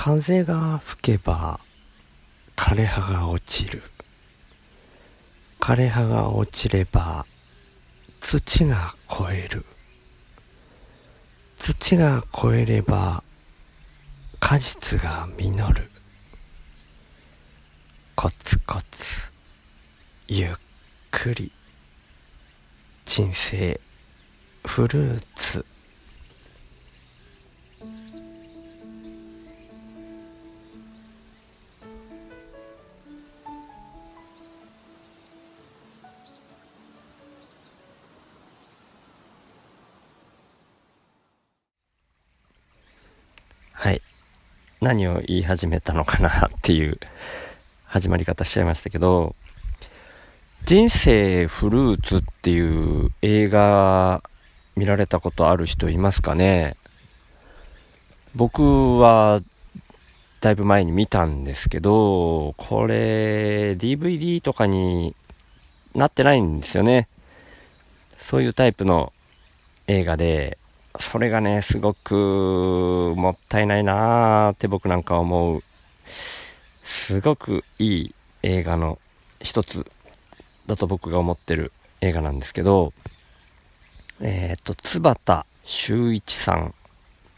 風が吹けば枯葉が落ちる。枯葉が落ちれば土が肥える。土が肥えれば果実が実る。コツコツゆっくり。人生フルーツ。何を言い始めたのかなっていう始まり方しちゃいましたけど、人生フルーツっていう映画見られたことある人いますかね？僕はだいぶ前に見たんですけど、これ DVD とかになってないんですよね。そういうタイプの映画で、それがね、すごくもったいないなーって僕なんか思う、すごくいい映画の一つだと僕が思ってる映画なんですけど、えっ、ー、と、津畑修一さん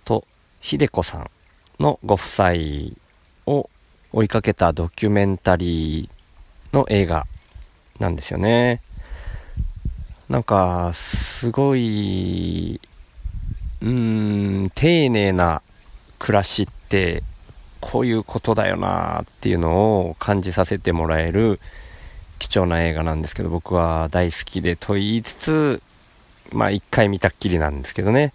と秀子さんのご夫妻を追いかけたドキュメンタリーの映画なんですよね。なんか、すごいうーん、丁寧な暮らしってこういうことだよなっていうのを感じさせてもらえる貴重な映画なんですけど僕は大好きでと言いつつまあ一回見たっきりなんですけどね。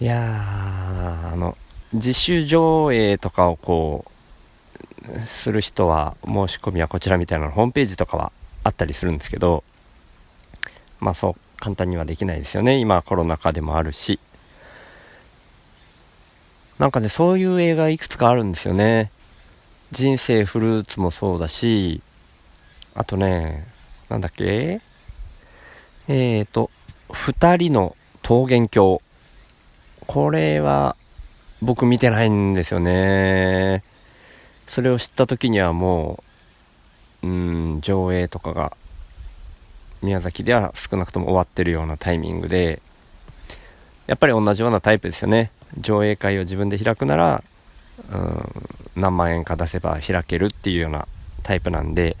いやーあの自主上映とかをこうする人は申し込みはこちらみたいなホームページとかはあったりするんですけどまあそう簡単にはできないですよね。今コロナ禍でもあるし。なんかねそういう映画いくつかあるんですよね。人生フルーツもそうだし。あとねなんだっけ？えーと2人の桃源郷。これは僕見てないんですよね。それを知った時にはもううん上映とかが宮崎では少なくとも終わってるようなタイミングでやっぱり同じようなタイプですよね。上映会を自分で開くならうん何万円か出せば開けるっていうようなタイプなんで。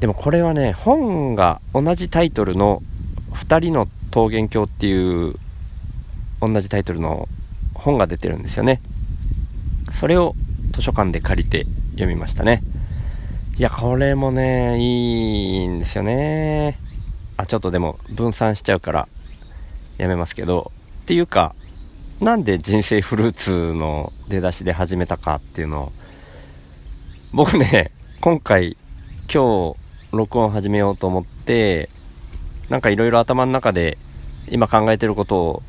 でもこれはね本が同じタイトルの「2人の桃源郷」っていう同じタイトルの本が出てるんですよね。それを図書館で借りて読みましたね。いや、これもね、いいんですよね。あ、ちょっとでも分散しちゃうからやめますけど、っていうか、なんで人生フルーツの出だしで始めたかっていうのを、僕ね、今回、今日、録音始めようと思って、なんかいろいろ頭の中で今考えてることを、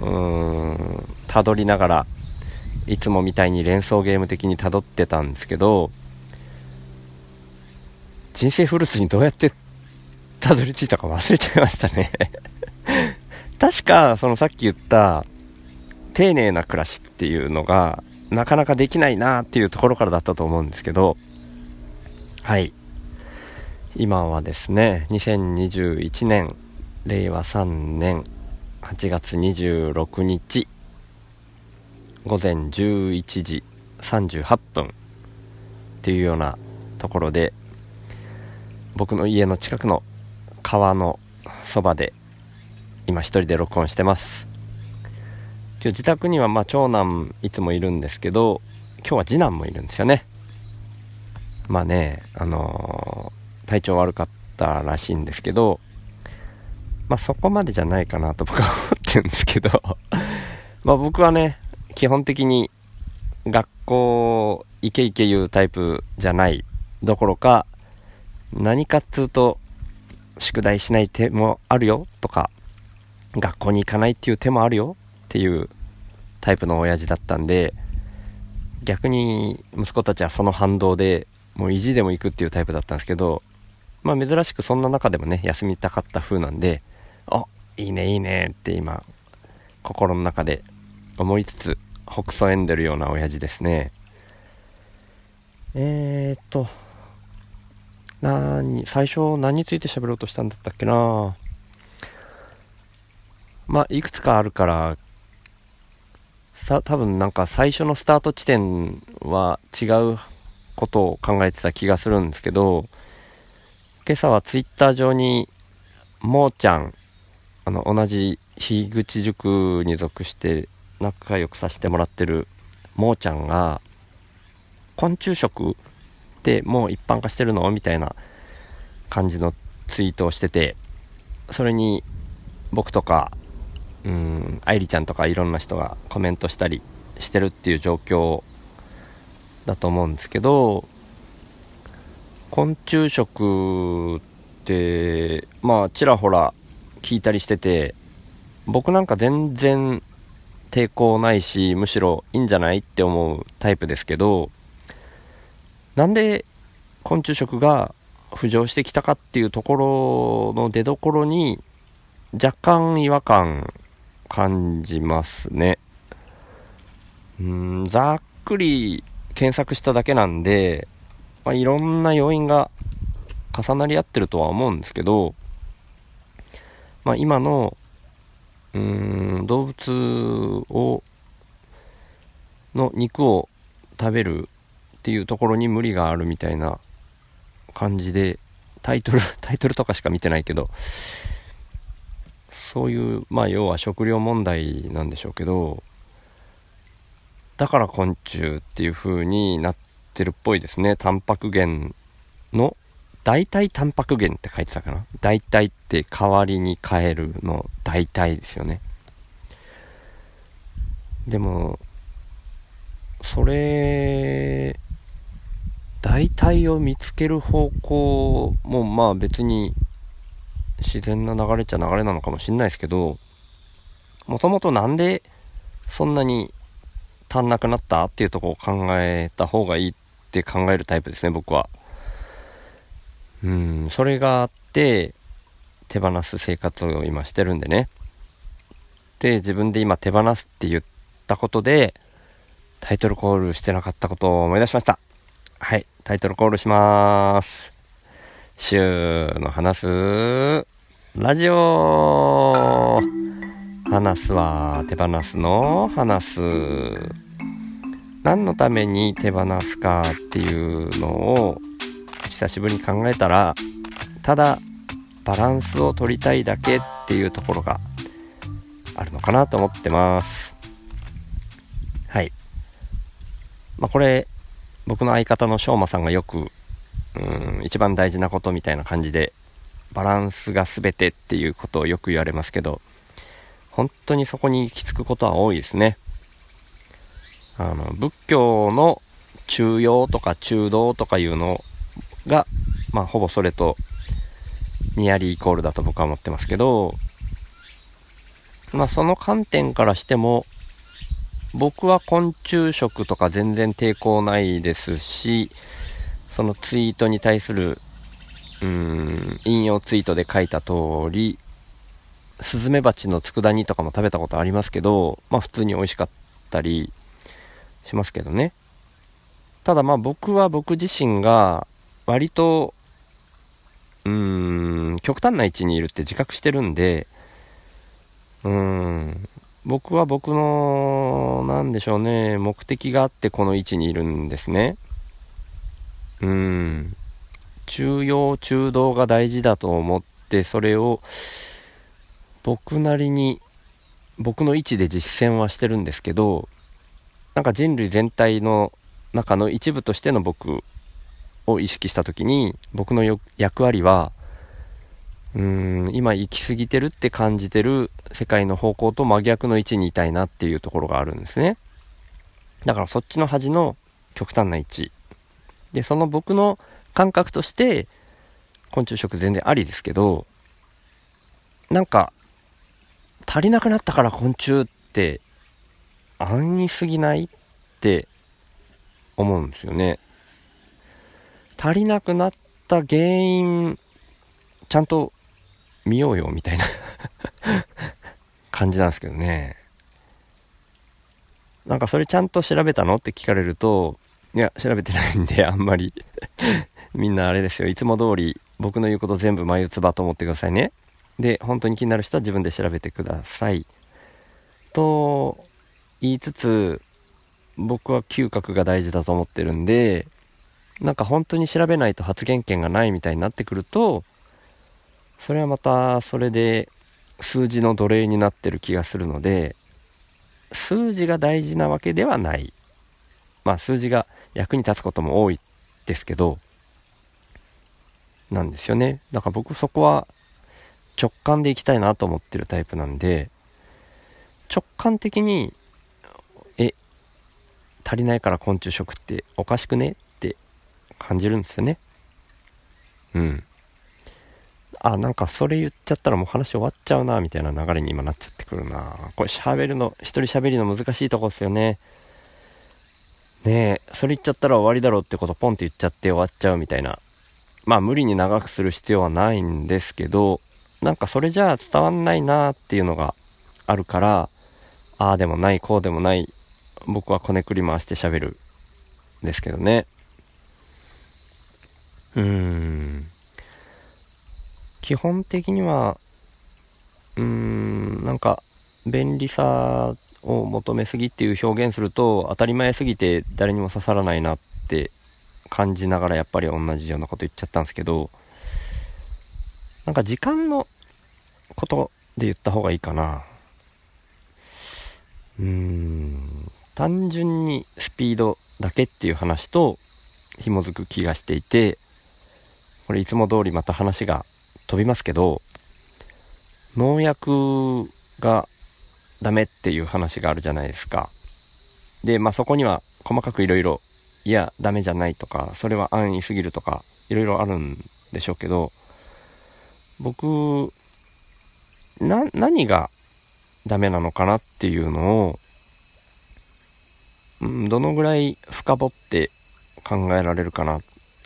うーん、たどりながら、いつもみたいに連想ゲーム的にたどってたんですけど、人生フルーツにどうやってたどり着いたか忘れちゃいましたね 確か、そのさっき言った、丁寧な暮らしっていうのが、なかなかできないなっていうところからだったと思うんですけど、はい。今はですね、2021年、令和3年8月26日、午前11時38分っていうようなところで、僕の家の近くの川のそばで今一人で録音してます。今日自宅にはまあ長男いつもいるんですけど今日は次男もいるんですよね。まあねあのー、体調悪かったらしいんですけどまあそこまでじゃないかなと僕は思ってるんですけど まあ僕はね基本的に学校イケイケ言うタイプじゃないどころか何かっつうと、宿題しない手もあるよとか、学校に行かないっていう手もあるよっていうタイプの親父だったんで、逆に息子たちはその反動でもう意地でも行くっていうタイプだったんですけど、まあ珍しくそんな中でもね、休みたかった風なんで、あ、いいねいいねって今、心の中で思いつつほくそ笑んでるような親父ですね。えー、っと何最初何について喋ろうとしたんだったっけな。まあいくつかあるからさ多分なんか最初のスタート地点は違うことを考えてた気がするんですけど今朝はツイッター上にもーちゃんあの同じ樋口塾に属して仲良くさせてもらってるもーちゃんが昆虫食ってもう一般化してるの？みたいな感じのツイートをしててそれに僕とかうん愛梨ちゃんとかいろんな人がコメントしたりしてるっていう状況だと思うんですけど昆虫食ってまあちらほら聞いたりしてて僕なんか全然抵抗ないしむしろいいんじゃないって思うタイプですけどなんで昆虫食が浮上してきたかっていうところの出どころに若干違和感感じますね。うんざっくり検索しただけなんで、まあ、いろんな要因が重なり合ってるとは思うんですけど、まあ、今のうん動物をの肉を食べるっていうところに無理があるみたいな感じでタイトル タイトルとかしか見てないけどそういうまあ要は食料問題なんでしょうけどだから昆虫っていう風になってるっぽいですね。タンパク源の代替タンパク源って書いてたかな。代替って代わりに変えるの代替ですよね。でもそれ代替を見つける方向もまあ別に自然な流れっちゃ流れなのかもしんないですけどもともとなんでそんなに足んなくなったっていうとこを考えた方がいいって考えるタイプですね僕は。うんそれがあって手放す生活を今してるんでね。で自分で今手放すって言ったことでタイトルコールしてなかったことを思い出しました。はいタイトルコールします。週の話すラジオ。話すは手放すの話す何のために手放すかっていうのを久しぶりに考えたらただバランスを取りたいだけっていうところがあるのかなと思ってます。はい。まあこれ僕の相方のしょうまさんがよくうん一番大事なことみたいな感じでバランスが全てっていうことをよく言われますけど本当にそこに行き着くことは多いですね。あの仏教の中庸とか中道とかいうのが、まあ、ほぼそれとニアリーイコールだと僕は思ってますけど、まあ、その観点からしても、僕は昆虫食とか全然抵抗ないですし、そのツイートに対する、うん、引用ツイートで書いた通り、スズメバチの佃煮とかも食べたことありますけど、まあ普通に美味しかったりしますけどね。ただまあ僕は僕自身が割と、うーん、極端な位置にいるって自覚してるんで、うーん、僕は僕の、なんでしょうね、目的があってこの位置にいるんですね。うん、中庸中道が大事だと思って、それを僕なりに、僕の位置で実践はしてるんですけど、なんか人類全体の中の一部としての僕を意識した時に僕の役割はうん今行き過ぎてるって感じてる世界の方向と真逆の位置にいたいなっていうところがあるんですね。だからそっちの端の極端な位置。でその僕の感覚として昆虫食全然ありですけどなんか足りなくなったから昆虫って安易すぎないって思うんですよね。足りなくなった原因ちゃんと見ようよみたいな感じなんですけどねなんかそれちゃんと調べたの？って聞かれると、いや、調べてないんで、あんまりみんなあれですよ。いつも通り僕の言うこと全部眉唾と思ってくださいね。で、本当に気になる人は自分で調べてください。と言いつつ、僕は嗅覚が大事だと思ってるんで、なんか本当に調べないと発言権がないみたいになってくると、それはまたそれで数字の奴隷になってる気がするので、数字が大事なわけではない。まあ数字が役に立つことも多いですけど、なんですよね。だから僕そこは直感でいきたいなと思ってるタイプなんで、直感的に、え、足りないから昆虫食っておかしくねって感じるんですよね。うん。あ、なんかそれ言っちゃったらもう話終わっちゃうな、みたいな流れに今なっちゃってくるな。これ喋るの、一人喋りの難しいとこですよね。ねえ、それ言っちゃったら終わりだろうってことポンって言っちゃって終わっちゃうみたいな。まあ無理に長くする必要はないんですけど、なんかそれじゃあ伝わんないなっていうのがあるから、ああでもない、こうでもない、僕はこねくり回して喋る。ですけどね。うーん。基本的には、うーん、なんか、便利さを求めすぎっていう表現すると、当たり前すぎて誰にも刺さらないなって感じながらやっぱり同じようなこと言っちゃったんですけど、なんか時間のことで言った方がいいかな。うーん、単純にスピードだけっていう話と紐づく気がしていて、これいつも通りまた話が飛びますけど、農薬がダメっていう話があるじゃないですか。で、まあそこには細かくいろいろ、いや、ダメじゃないとか、それは安易すぎるとか、いろいろあるんでしょうけど、僕、な、何がダメなのかなっていうのを、うん、どのぐらい深掘って考えられるかな。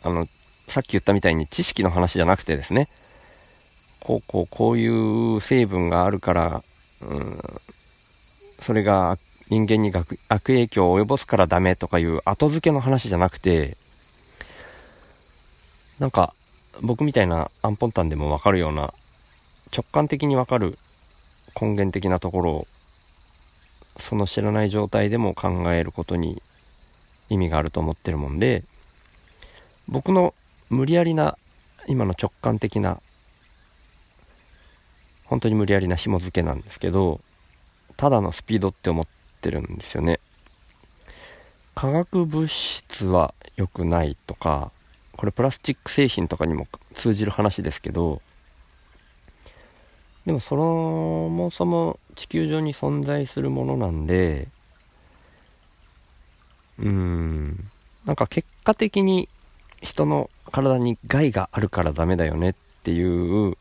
あの、さっき言ったみたいに知識の話じゃなくてですね、こうこうこういう成分があるから、うん、それが人間に悪影響を及ぼすからダメとかいう後付けの話じゃなくて、なんか僕みたいなアンポンタンでもわかるような直感的にわかる根源的なところをその知らない状態でも考えることに意味があると思ってるもんで僕の無理やりな今の直感的な本当に無理やりな紐付けなんですけどただのスピードって思ってるんですよね。化学物質は良くないとかこれプラスチック製品とかにも通じる話ですけどでもそもそも地球上に存在するものなんでうーんなんか結果的に人の体に害があるからダメだよねっていう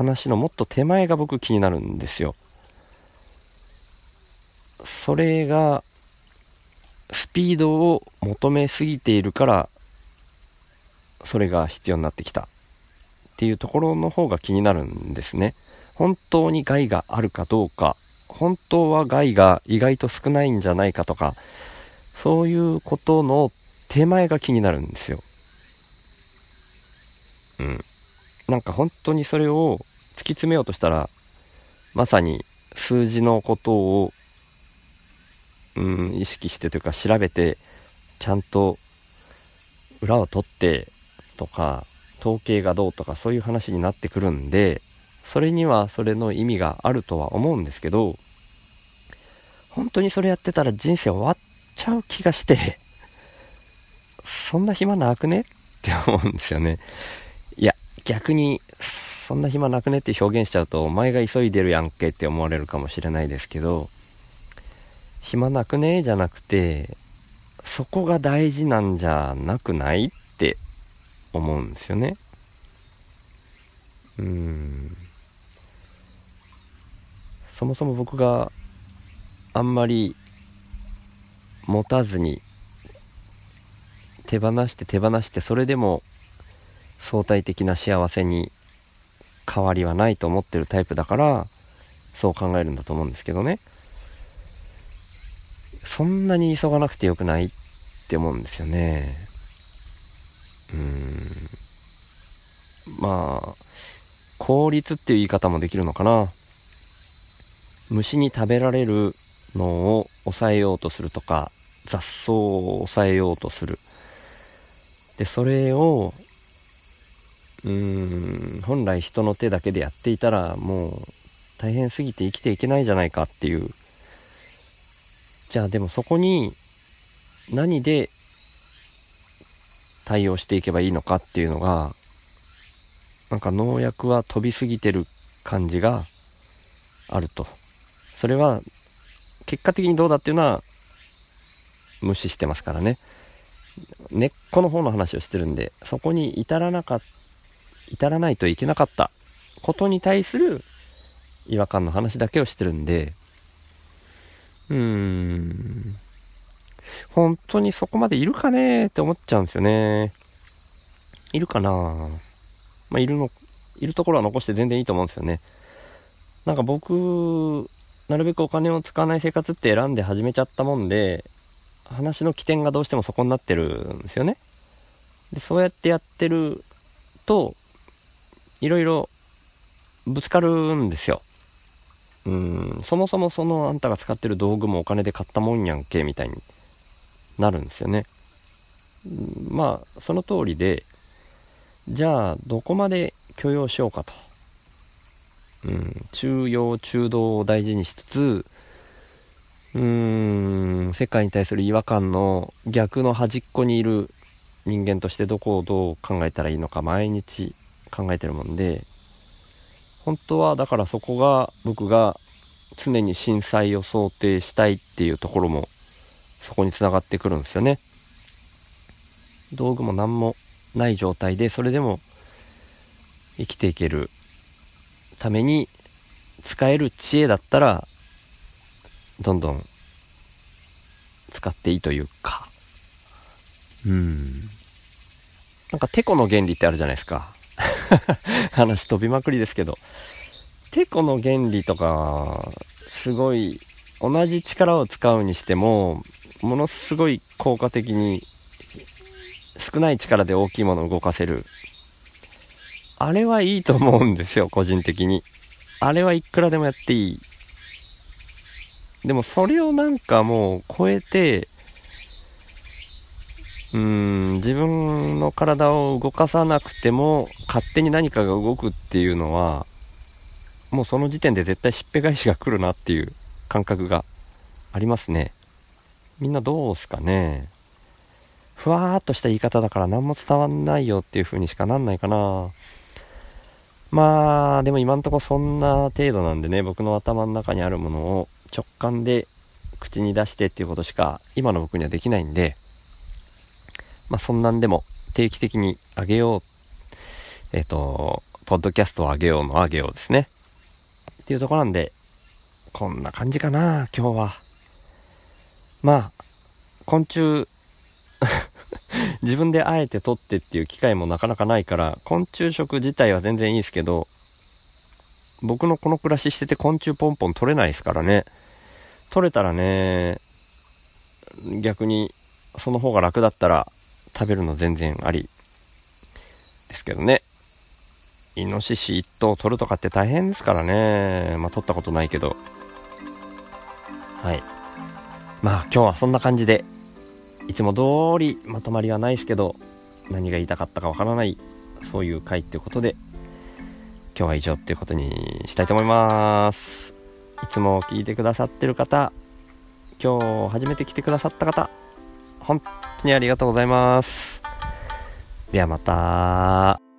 話のもっと手前が僕気になるんですよ。それがスピードを求めすぎているからそれが必要になってきた。っていうところの方が気になるんですね。本当に害があるかどうか。本当は害が意外と少ないんじゃないかとか。そういうことの手前が気になるんですよ。うん。なんか本当にそれを突き詰めようとしたらまさに数字のことをうん、意識してというか調べて、ちゃんと裏を取ってとか、統計がどうとかそういう話になってくるんで、それにはそれの意味があるとは思うんですけど、本当にそれやってたら人生終わっちゃう気がして、そんな暇なくねって思うんですよね。いや、逆に、そんな暇なくねって表現しちゃうと、お前が急いでるやんけって思われるかもしれないですけど、暇なくねじゃなくて、そこが大事なんじゃなくないって思うんですよね。うん。そもそも僕があんまり持たずに手放して手放してそれでも相対的な幸せに変わりはないと思ってるタイプだからそう考えるんだと思うんですけどね。そんなに急がなくてよくないって思うんですよね。うん。まあ、効率っていう言い方もできるのかな。虫に食べられるのを抑えようとするとか、雑草を抑えようとする。で、それを、うーん、本来人の手だけでやっていたら、もう大変すぎて生きていけないじゃないかっていう。じゃあでもそこに何で対応していけばいいのかっていうのが、なんか農薬は飛びすぎてる感じがあると。それは結果的にどうだっていうのは無視してますからね。根っこの方の話をしてるんで、そこに至らなかっ至らないといけなかったことに対する違和感の話だけをしてるんで、うーん、本当にそこまでいるかねーって思っちゃうんですよね。いるかなまあ、いるの、いるところは残して全然いいと思うんですよね。なんか僕、なるべくお金を使わない生活って選んで始めちゃったもんで、話の起点がどうしてもそこになってるんですよね。で、そうやってやってると、いろいろぶつかるんですよ。うん、そもそもそのあんたが使ってる道具もお金で買ったもんやんけ、みたいになるんですよね。まあ、その通りで、じゃあ、どこまで許容しようかと。うん、中庸中道を大事にしつつ、うーん、世界に対する違和感の逆の端っこにいる人間としてどこをどう考えたらいいのか毎日考えてるもんで、本当はだからそこが僕が常に震災を想定したいっていうところもそこにつながってくるんですよね。道具も何もない状態でそれでも生きていけるために使える知恵だったらどんどん使っていいというか。うん。なんかテコの原理ってあるじゃないですか。話飛びまくりですけど。テコの原理とかすごい同じ力を使うにしてもものすごい効果的に少ない力で大きいものを動かせる。あれはいいと思うんですよ個人的に。あれはいくらでもやっていい。でもそれをなんかもう超えてうん自分の体を動かさなくても勝手に何かが動くっていうのはもうその時点で絶対しっぺ返しが来るなっていう感覚がありますね。みんなどうすかね。ふわーっとした言い方だから何も伝わんないよっていう風にしかなんないかな。まあでも今んとこそんな程度なんでね僕の頭の中にあるものを直感で口に出してっていうことしか今の僕にはできないんでまあ、そんなんでも定期的にあげよう、えっ、ー、と、ポッドキャストをあげようのあげようですね。っていうとこなんで、こんな感じかな、今日は。まあ、昆虫 自分であえて取ってっていう機会もなかなかないから、昆虫食自体は全然いいですけど、僕のこの暮らししてて昆虫ポンポン取れないですからね。取れたらね、逆にその方が楽だったら食べるの全然ありですけどね。イノシシ1頭取るとかって大変ですからね。まあ、取ったことないけど。はい。まあ、今日はそんな感じで、いつも通りまとまりはないですけど、何が言いたかったかわからない、そういう回っていうことで、今日は以上っていうことにしたいと思います。いつも聞いてくださってる方、今日初めて来てくださった方、本当にありがとうございます。ではまた。